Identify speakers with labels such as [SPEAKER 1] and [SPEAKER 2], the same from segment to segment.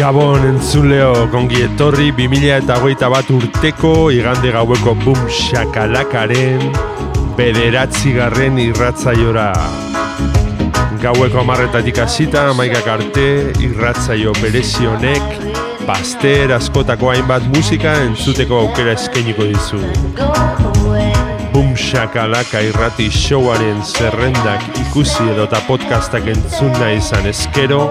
[SPEAKER 1] Gabon entzuleo kongi etorri 2000 eta hogeita bat urteko igande gaueko bum shakalakaren bederatzigarren irratzaiora. Gaueko amarretatik hasita maikak arte irratzaio berezionek Baster askotako hainbat musika entzuteko aukera eskainiko dizu. Bum shakalaka irrati showaren zerrendak ikusi edota podcastak entzun nahi izan eskero,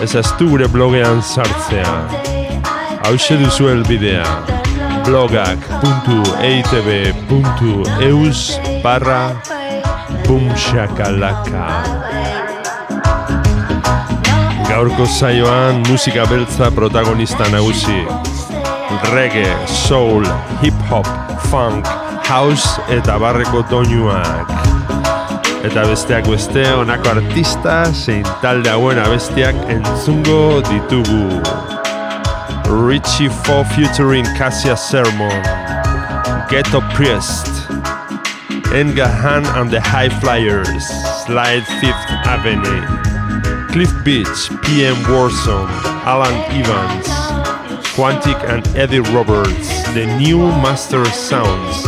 [SPEAKER 1] ez aztu gure blogean sartzea. Hau duzu elbidea blogak.eitb.eus barra bumshakalaka. Gaurko zaioan musika beltza protagonista nagusi. Reggae, soul, hip-hop, funk, house eta barreko doinuak. Eta besteak beste honako artista zein talde hauen abestiak entzungo ditugu. Richie Fo featuring Cassia Sermon, Ghetto Priest, Engahan and the High Flyers, Slide Fifth Avenue, Cliff Beach, PM Warzone, Alan Evans, Quantic and Eddie Roberts, The New Mastersounds,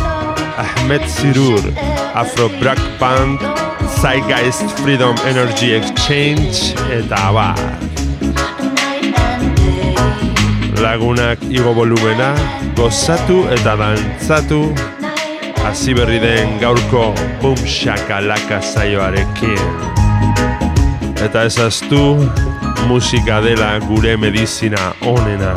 [SPEAKER 1] Ahmed Sirur, Afro Black Band, Zeitgeist Freedom Energy Exchange, eta abar. Lagunak igo volumena, gozatu eta dantzatu, hasi berri den gaurko boom shakalaka zaioarekin. Eta ezaztu, musika dela gure medizina onena.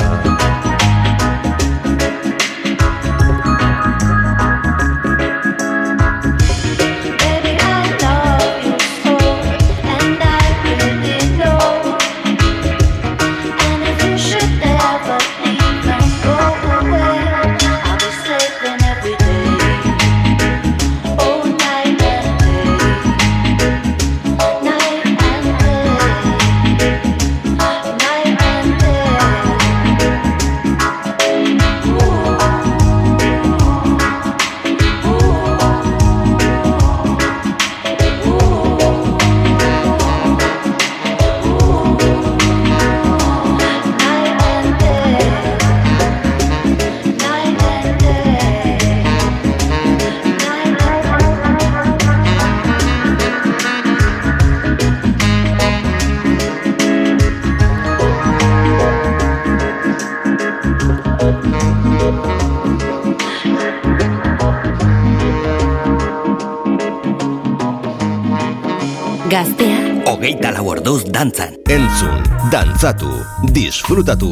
[SPEAKER 2] Gaztea.
[SPEAKER 3] Hogeita lau orduz dantzan. Entzun, dantzatu, disfrutatu.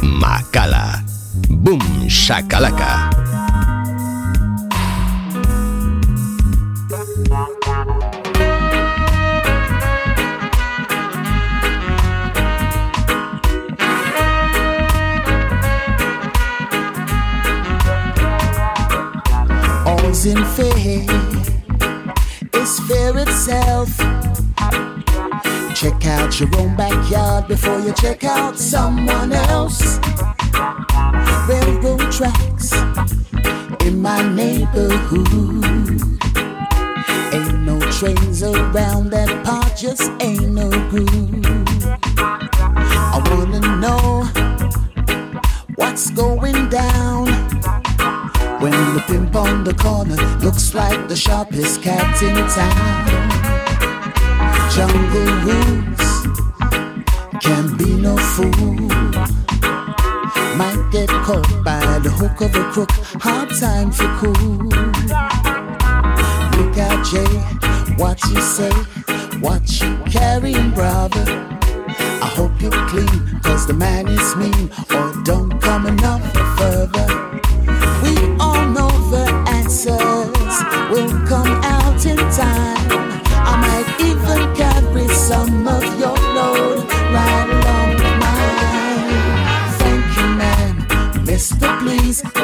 [SPEAKER 3] Makala. Boom, shakalaka.
[SPEAKER 4] all's in fair. It's fair itself. Check out your own backyard before you check out someone else. Railroad tracks in my neighborhood. Ain't no trains around that part, just ain't no groove. I wanna know what's going down. When the pimp on the corner looks like the sharpest cat in town. Jungle rules can be no fool. Might get caught by the hook of a crook. Hard time for cool. Look at Jay, what you say, what you carrying, brother. I hope you're clean, cause the man is mean, or don't come enough further.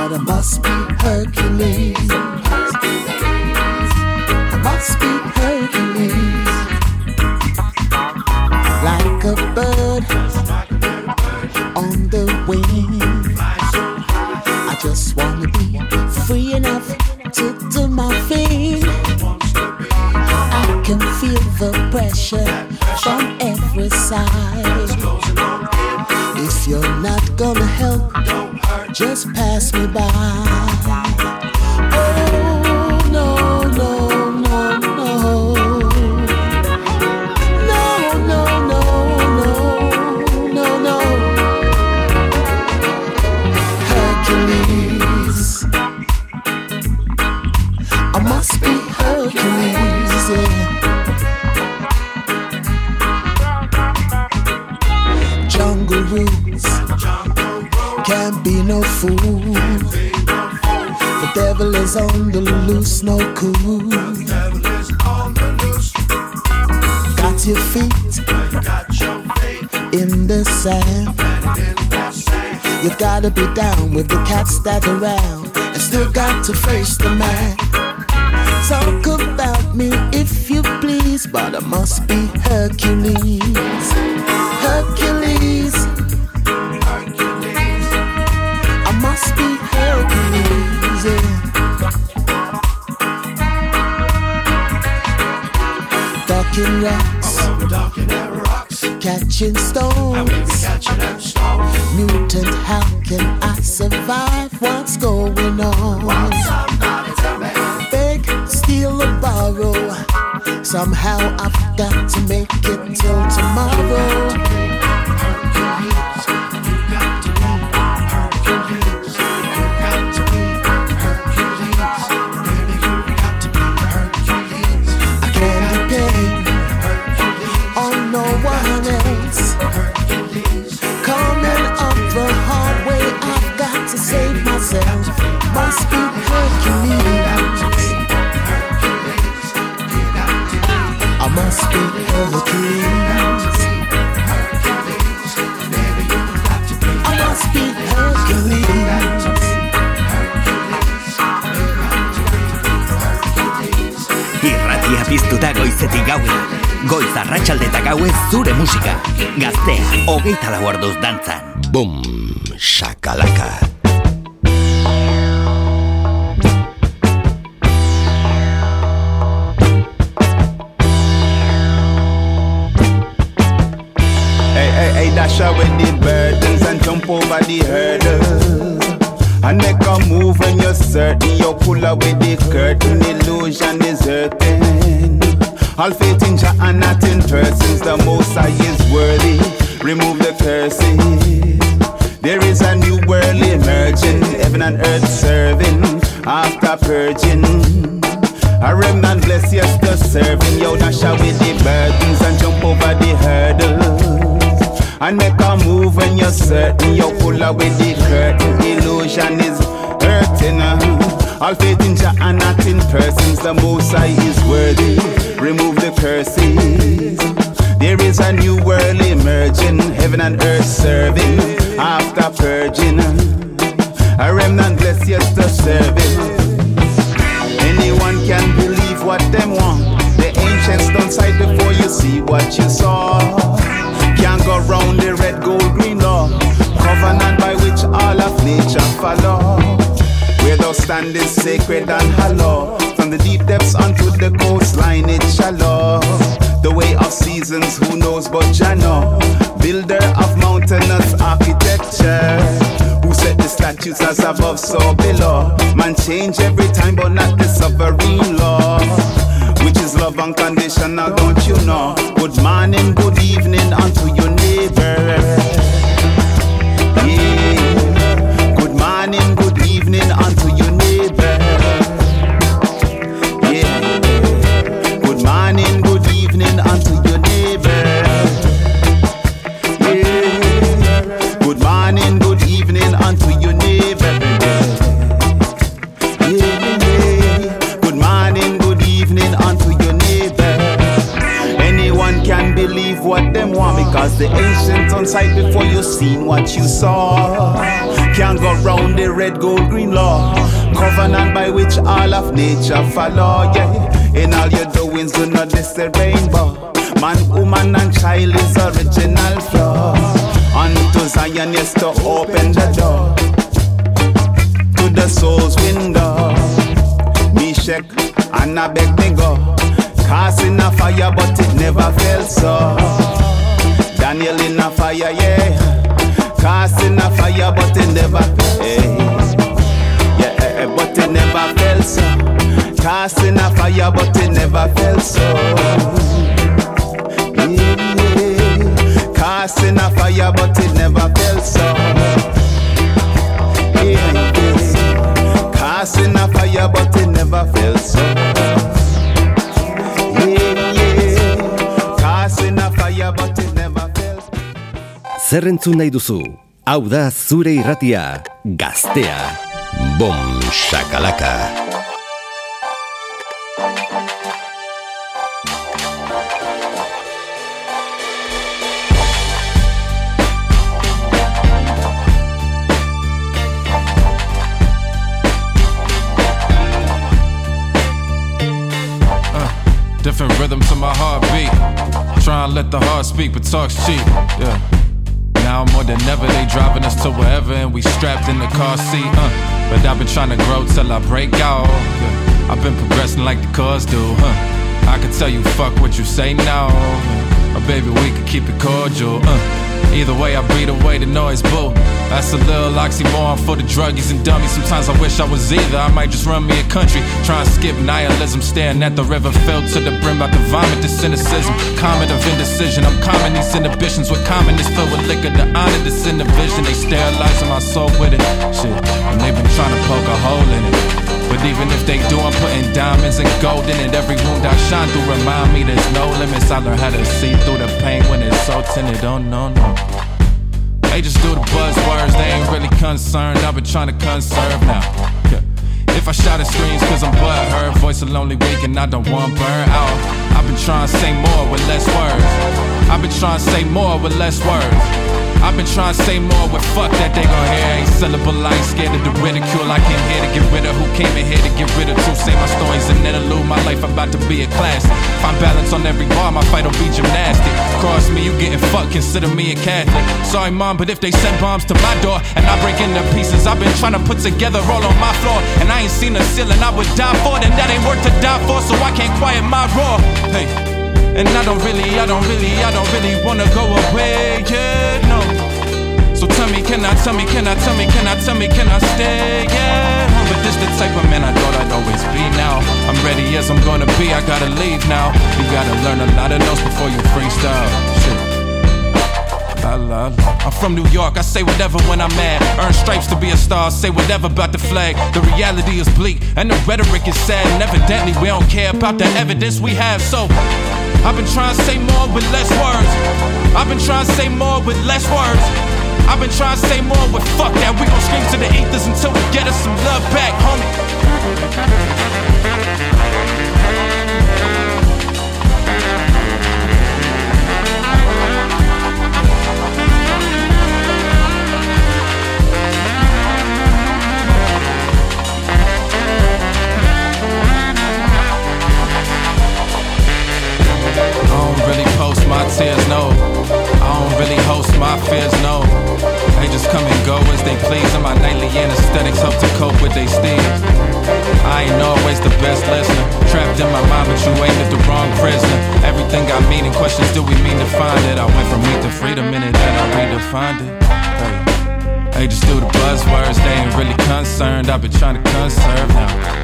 [SPEAKER 4] But I must be Hercules. I must be Hercules. Like a bird on the wing. I just wanna be free enough to do my thing. I can feel the pressure from every side. If you're not gonna help, just pass me by. On the loose, no cool. Devil is on the loose. Got your feet in the sand. You gotta be down with the cats that around and still got to face the man. Talk about me if you please, but I must be Hercules. Hercules. Ducking rocks, catching stones. Mutant, how can I survive? What's going on? Beg, steal, or borrow. Somehow I've got to make it till tomorrow.
[SPEAKER 5] Hogeita lau orduz dantzan.
[SPEAKER 3] Boom, shakalaka.
[SPEAKER 6] What you saw. Can't go round the red, gold, green law. Covenant by which all of nature follow. Where thou standest sacred and hollow. From the deep depths unto the coastline, it's shallow. The way of seasons, who knows but Jah know. Builder of mountainous architecture. Who set the statutes as above, so below. Man change every time, but not the sovereign law is love unconditional, don't you know? Good morning, good evening, unto your neighbor. Yeah. Good morning, good evening, unto because the ancient on sight before you seen what you saw. Can't go round the red, gold, green law. Covenant by which all of nature follow. Yeah, in all your doings, do not diss the rainbow. Man, woman, and child is original flaw. Unto Zion is to open the door to the soul's window. Me and I beg me go. Casting a fire, but it never felt so. Daniel in a fire, yeah. Casting a fire, but it never, hey. yeah, eh, but it never felt so. Casting a fire, but it never felt so. Yeah, yeah. Casting a fire, but it never felt so. Yeah, yeah. Casting a fire, but it never felt so.
[SPEAKER 3] Zer entzun nahi duzu? Hau da zure irratia, gaztea. Bom, shakalaka.
[SPEAKER 7] Uh, different rhythm to my heartbeat. Try and let the heart speak, but talk's cheap. Yeah. Now more than ever, they driving us to wherever, and we strapped in the car seat. Uh. But I've been trying to grow till I break out. I've been progressing like the cars do. Huh. I can tell you fuck what you say now. Or baby, we could keep it cordial. Uh. Either way, I beat away the noise, boo. That's a little oxymoron for the druggies and dummies. Sometimes I wish I was either. I might just run me a country. Try and skip nihilism. Staring at the river filled to the brim. About to vomit the cynicism. Comet of indecision. I'm calming these inhibitions. With commonness filled with liquor. The honor that's in the vision. They sterilizing my soul with it. Shit. And they've been trying to poke a hole in it. But even if they do, I'm putting diamonds and gold in it. Every wound I shine through remind me there's no limits. I learn how to see through the pain when it's so tinted. Oh no, no. They just do the buzzwords, they ain't really concerned. I've been trying to conserve now. If I shout at screens cause I'm butthurt, voice a lonely weak and I don't want burn out. I've been trying to say more with less words. I've been trying to say more with less words. I've been trying to say more with fuck that they gon' hear. Ain't syllable, I ain't scared of the ridicule. I came here to get rid of who came in here to get rid of two. Say my stories an interlude, my life about to be a classic. Find balance on every bar, my fight will be gymnastic. Cross me, you getting fucked, consider me a Catholic. Sorry, mom, but if they send bombs to my door and I break into pieces, I've been trying to put together all on my floor. And I ain't seen a ceiling I would die for, then that ain't worth to die for, so I can't quiet my roar. Hey. And I don't really, I don't really, I don't really wanna go away, yeah, no. So tell me, can I, tell me, can I, tell me, can I, tell me, can I stay, yeah? But this the type of man I thought I'd always be now. I'm ready as I'm gonna be, I gotta leave now. You gotta learn a lot of notes before you freestyle. Shit. I'm from New York, I say whatever when I'm mad. Earn stripes to be a star, say whatever about the flag. The reality is bleak, and the rhetoric is sad. And evidently, we don't care about the evidence we have. So, I've been trying to say more with less words. I've been trying to say more with less words. I've been trying to say more with fuck that. We gon' scream to the ethers until we get us some love back, homie. I don't really post my tears, no. I don't really host my fears, no. They just come and go as they please, and my nightly anesthetics help to cope with they steers. I ain't always the best listener. Trapped in my mind, but you aimed at the wrong prisoner. Everything got meaning, questions do we mean to find it? I went from meat to freedom in it, then I redefined it. Hey. They just do the buzzwords, they ain't really concerned. I've been trying to conserve now.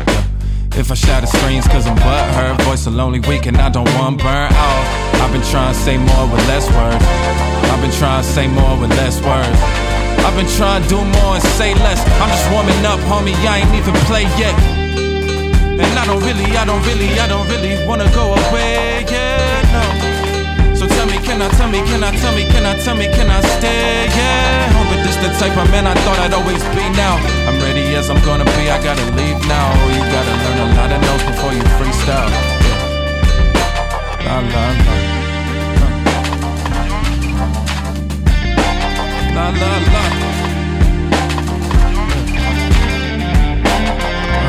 [SPEAKER 7] If I at screens cause I'm butthurt, voice a lonely weak and I don't want burn out. I've been trying to say more with less words. I've been trying to say more with less words. I've been trying to do more and say less. I'm just warming up, homie, I ain't even played yet. And I don't really, I don't really, I don't really wanna go away, yeah, no tell me, can I tell me, can I tell me, can I tell me, can I stay? Yeah, home, but this the type of man I thought I'd always be now. I'm ready as I'm gonna be, I gotta leave now. You gotta learn a lot of notes before you freestyle. La la la. La la la. la, la.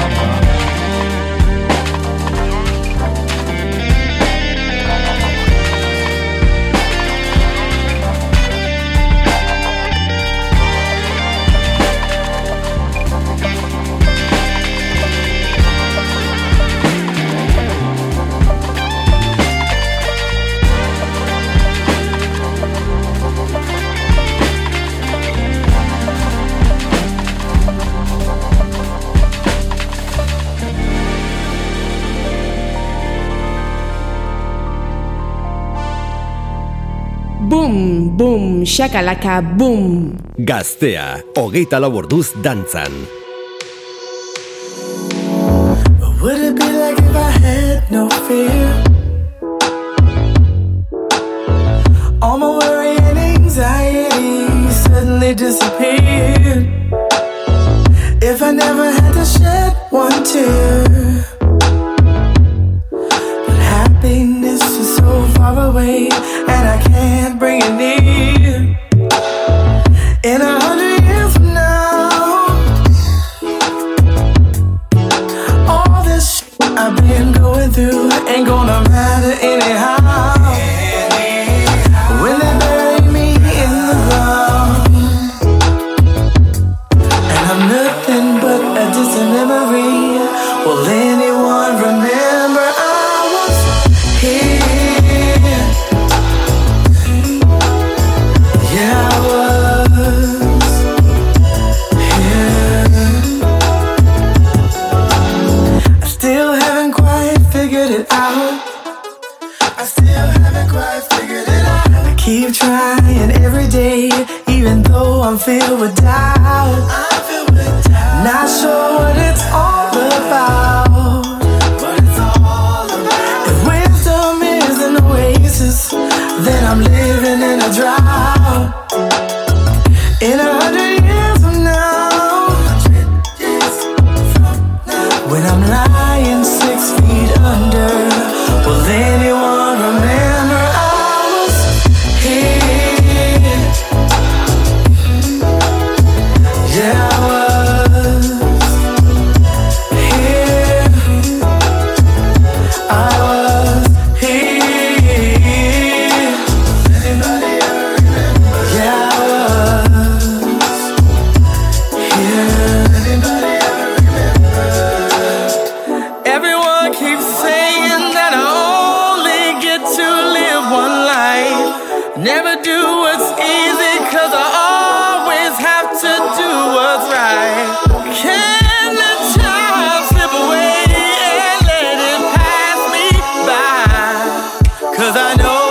[SPEAKER 2] Uh-huh. boom, shakalaka, boom.
[SPEAKER 3] Gaztea, hogeita laborduz dantzan.
[SPEAKER 8] I know.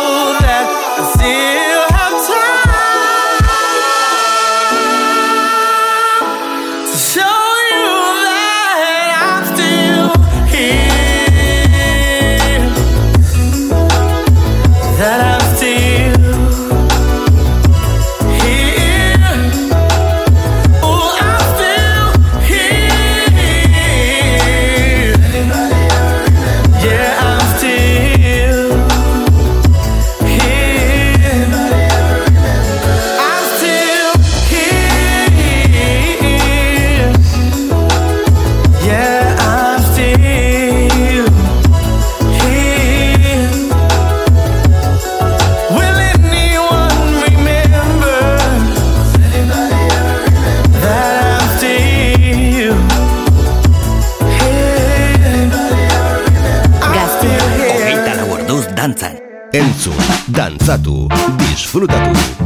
[SPEAKER 9] WhatsApp. Desfruta do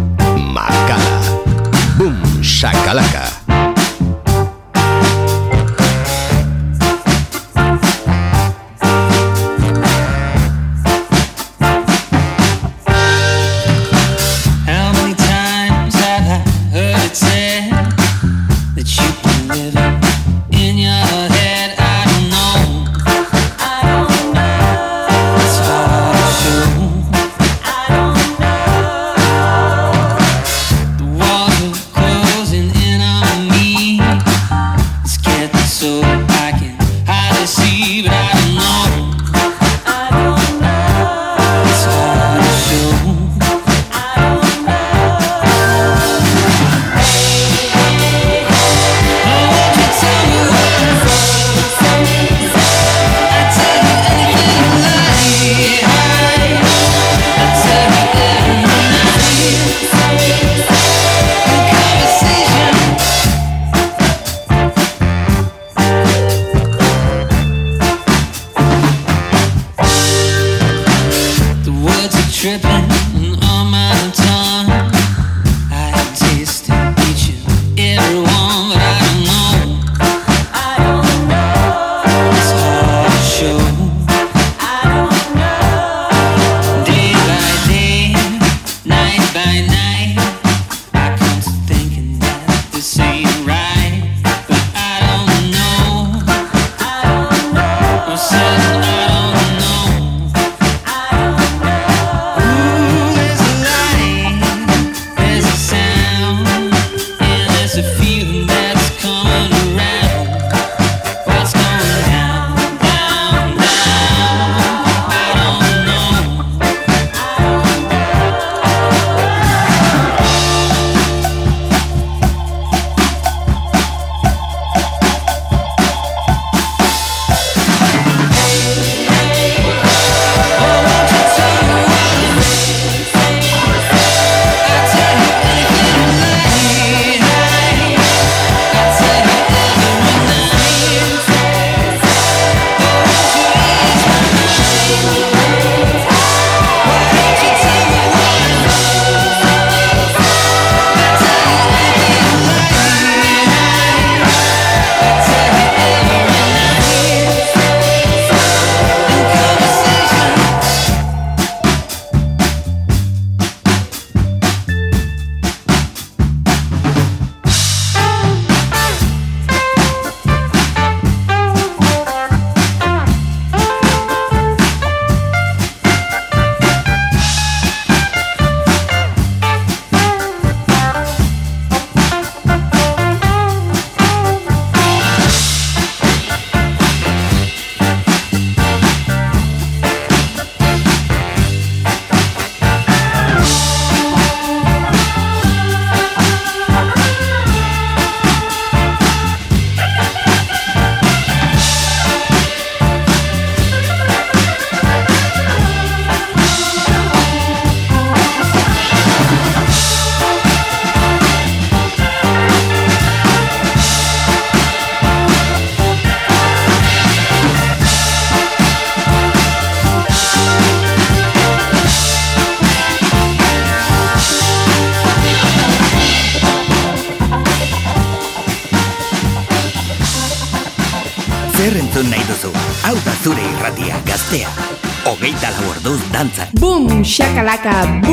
[SPEAKER 9] Yeah.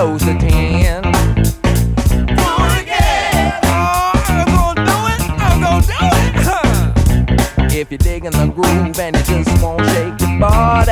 [SPEAKER 9] close again. If you're digging the groove and you just won't shake your body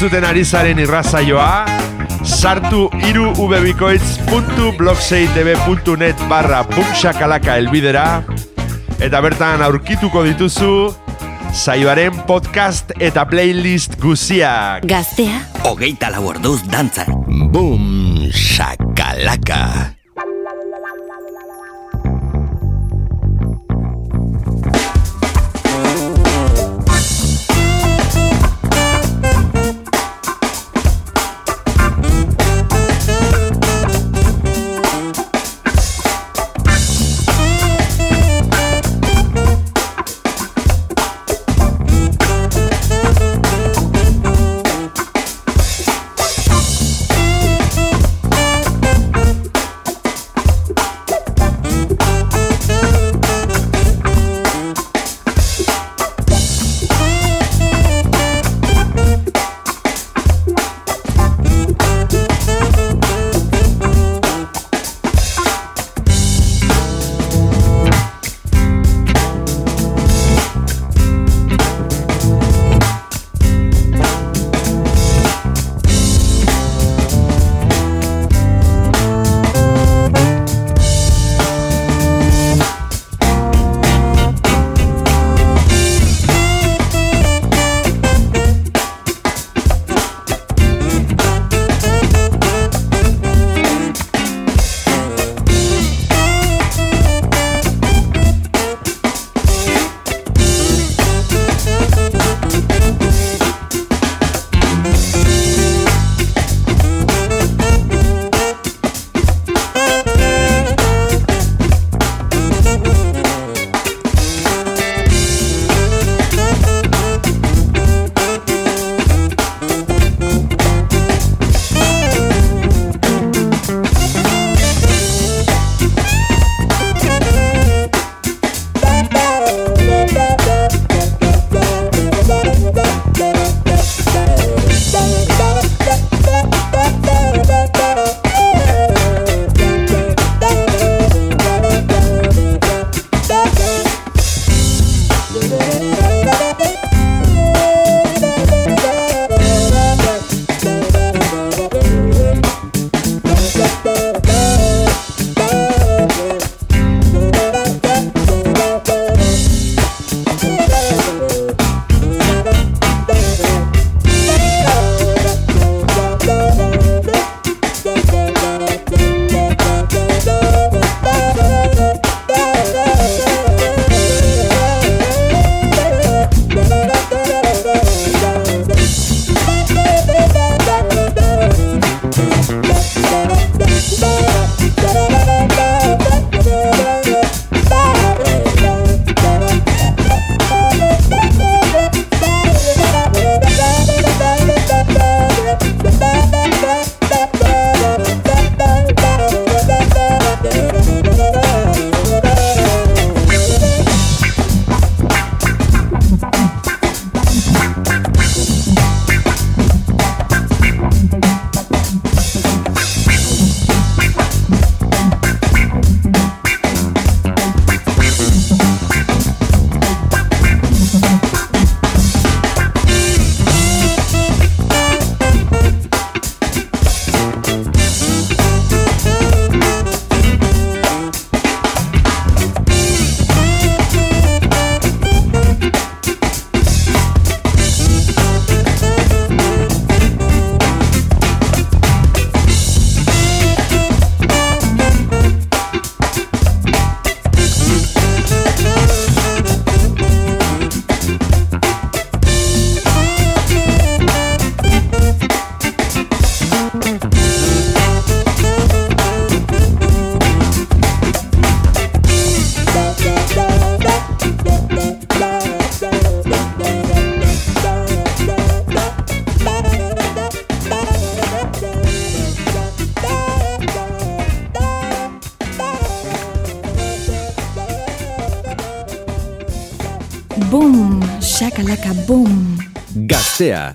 [SPEAKER 1] entzuten ari zaren irrazaioa, sartu iru ubebikoitz.blogseitb.net barra bumxakalaka elbidera, eta bertan aurkituko dituzu, saioaren podcast eta playlist guziak.
[SPEAKER 5] Gaztea, hogeita laborduz dantzak. Bum, shakalaka.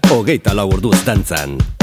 [SPEAKER 10] Hogeita lau orduz dantzan.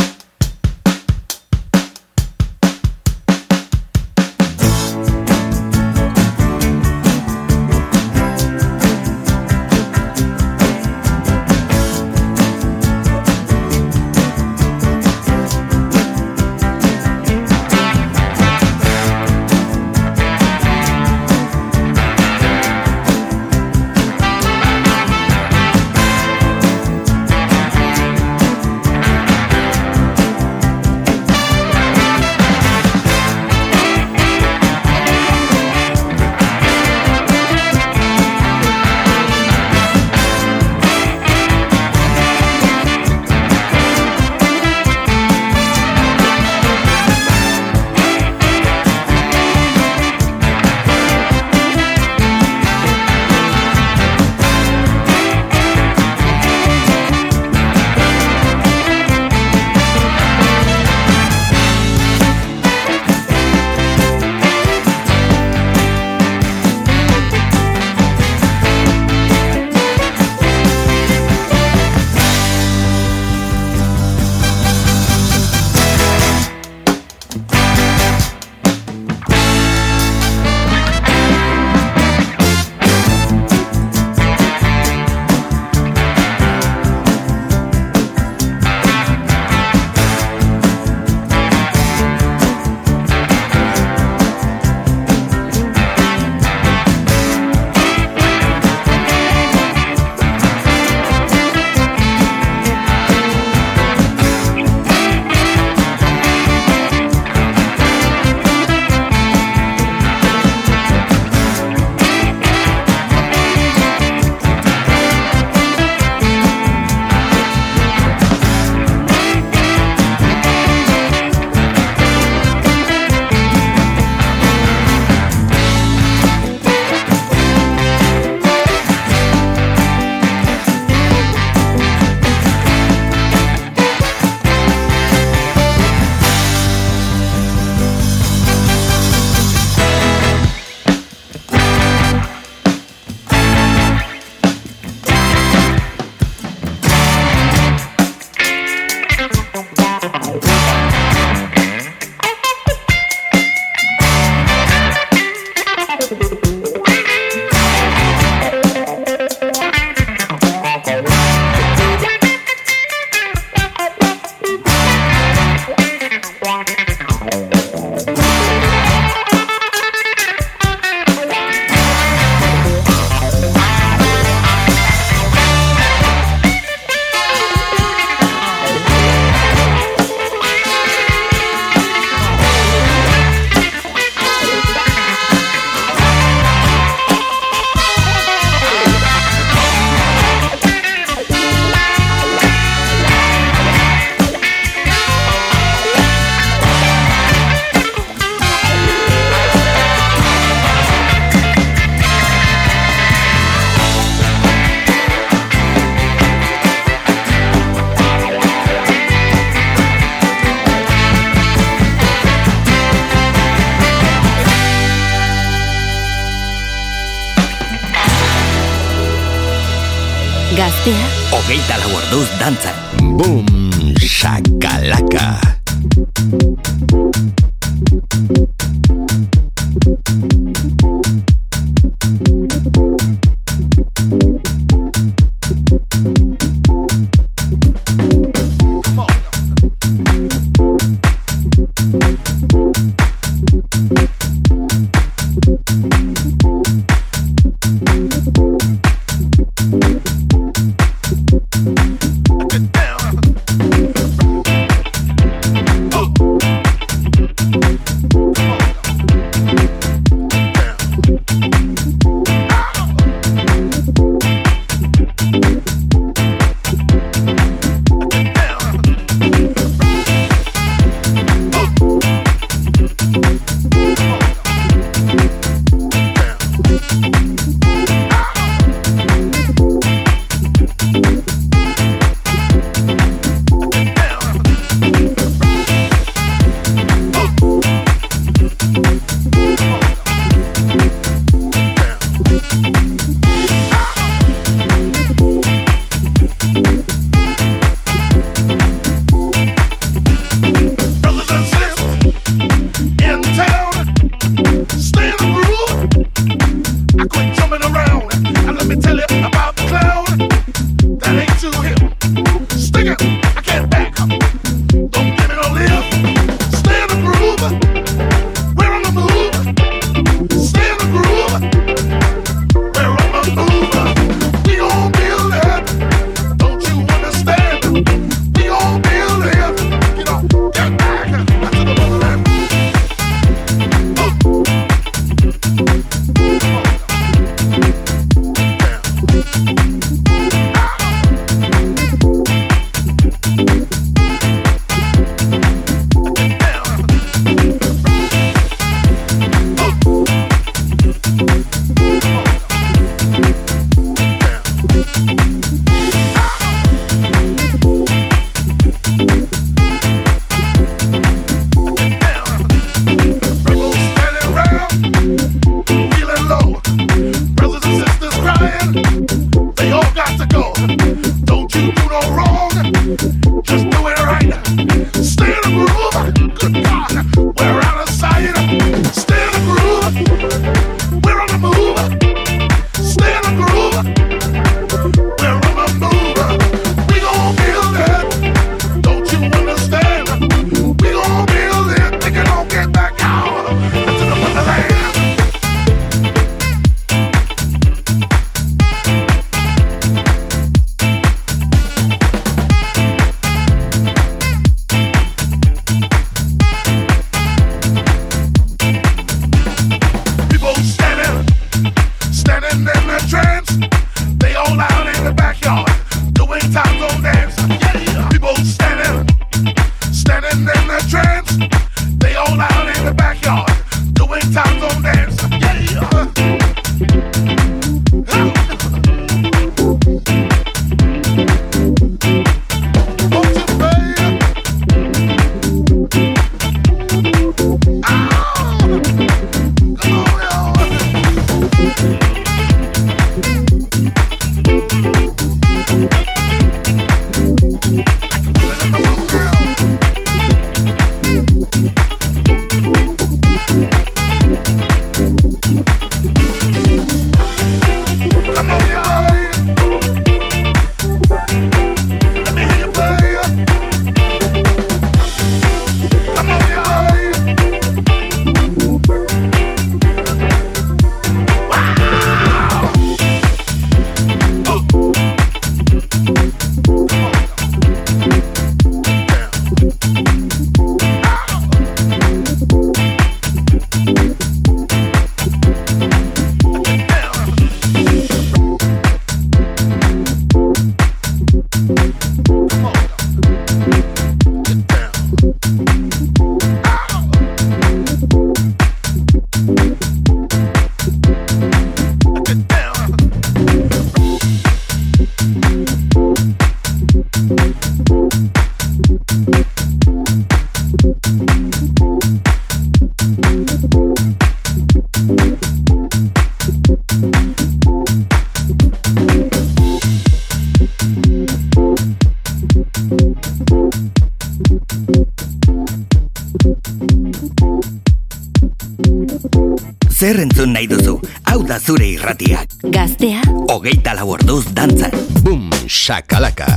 [SPEAKER 5] Zure irratiak.
[SPEAKER 11] Gaztea,
[SPEAKER 5] Hogeita lau orduz dantzan.
[SPEAKER 10] Bum, shakalaka.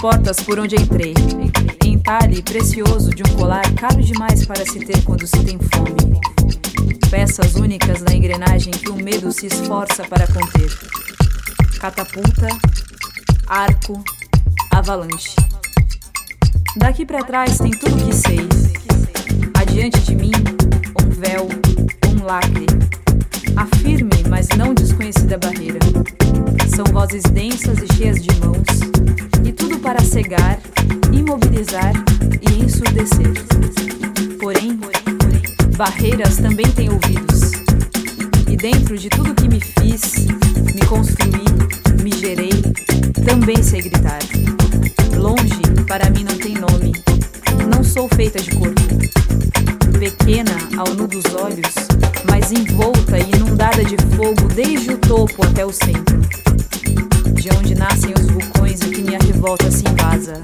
[SPEAKER 12] Portas por onde entrei. Entalhe precioso de um colar caro demais para se ter quando se tem fome. Peças únicas da engrenagem que o medo se esforça para conter. Catapulta, arco, avalanche. Daqui para trás tem tudo que sei. Adiante de mim, um véu, um lacre. A firme, mas não desconhecida barreira. São vozes densas e cheias de mãos, e tudo para cegar, imobilizar e ensurdecer. Porém, barreiras também têm ouvidos. E dentro de tudo que me fiz, me construí, me gerei, também sei gritar. Longe, para mim não tem nome. Não sou feita de corpo. Pequena ao nu dos olhos, mas envolta e inundada de fogo desde o topo até o centro. De onde nascem os vulcões e que minha revolta se invasa.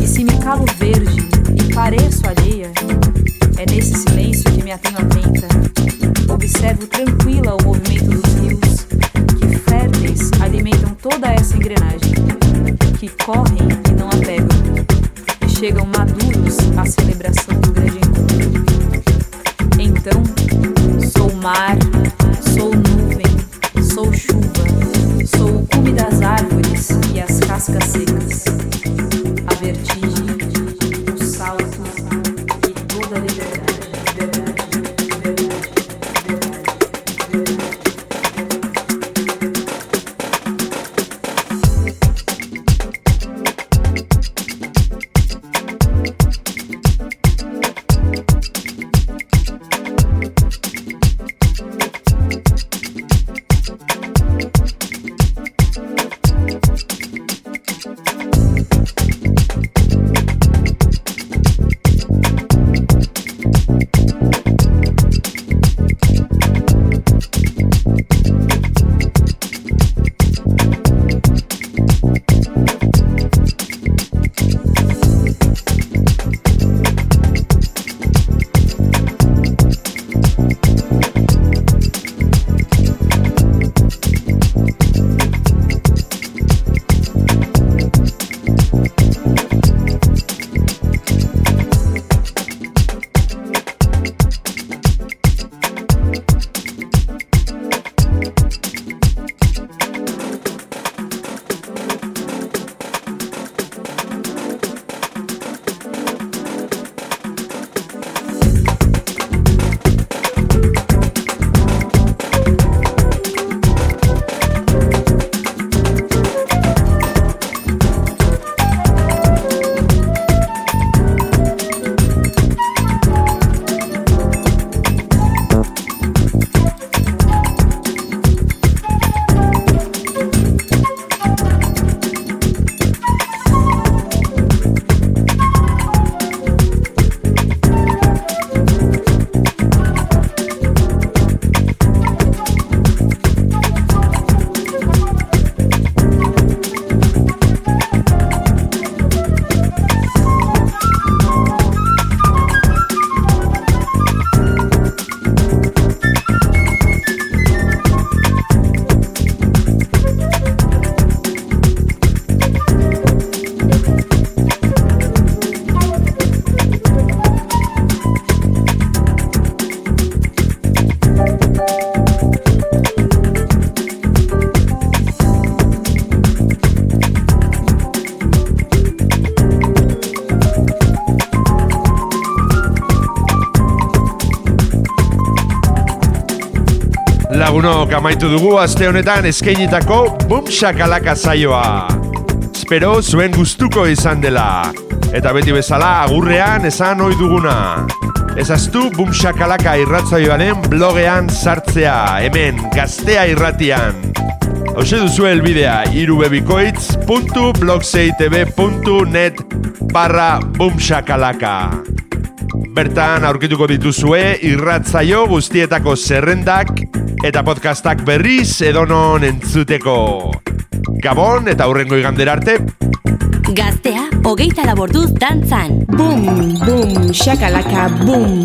[SPEAKER 12] E se me calo verde e pareço alheia, é nesse silêncio que me atenho atenta. Observo tranquila o movimento dos rios, que férteis alimentam toda essa engrenagem, que correm e não apegam, e chegam maduros à celebração. do
[SPEAKER 1] Laguno amaitu dugu aste honetan eskainitako Bum Shakalaka saioa. Espero zuen gustuko izan dela. Eta beti bezala agurrean esan ohi duguna. Ezaztu Bum Shakalaka irratzaioaren blogean sartzea, hemen gaztea irratian. Hauze duzu elbidea irubebikoitz.blogseitb.net barra bumshakalaka. Bertan aurkituko dituzue irratzaio guztietako zerrendak eta podcastak berriz edonon entzuteko. Gabon eta aurrengo igandera arte.
[SPEAKER 2] Gaztea, hogeita laborduz dantzan.
[SPEAKER 13] Boom, boom, shakalaka, boom.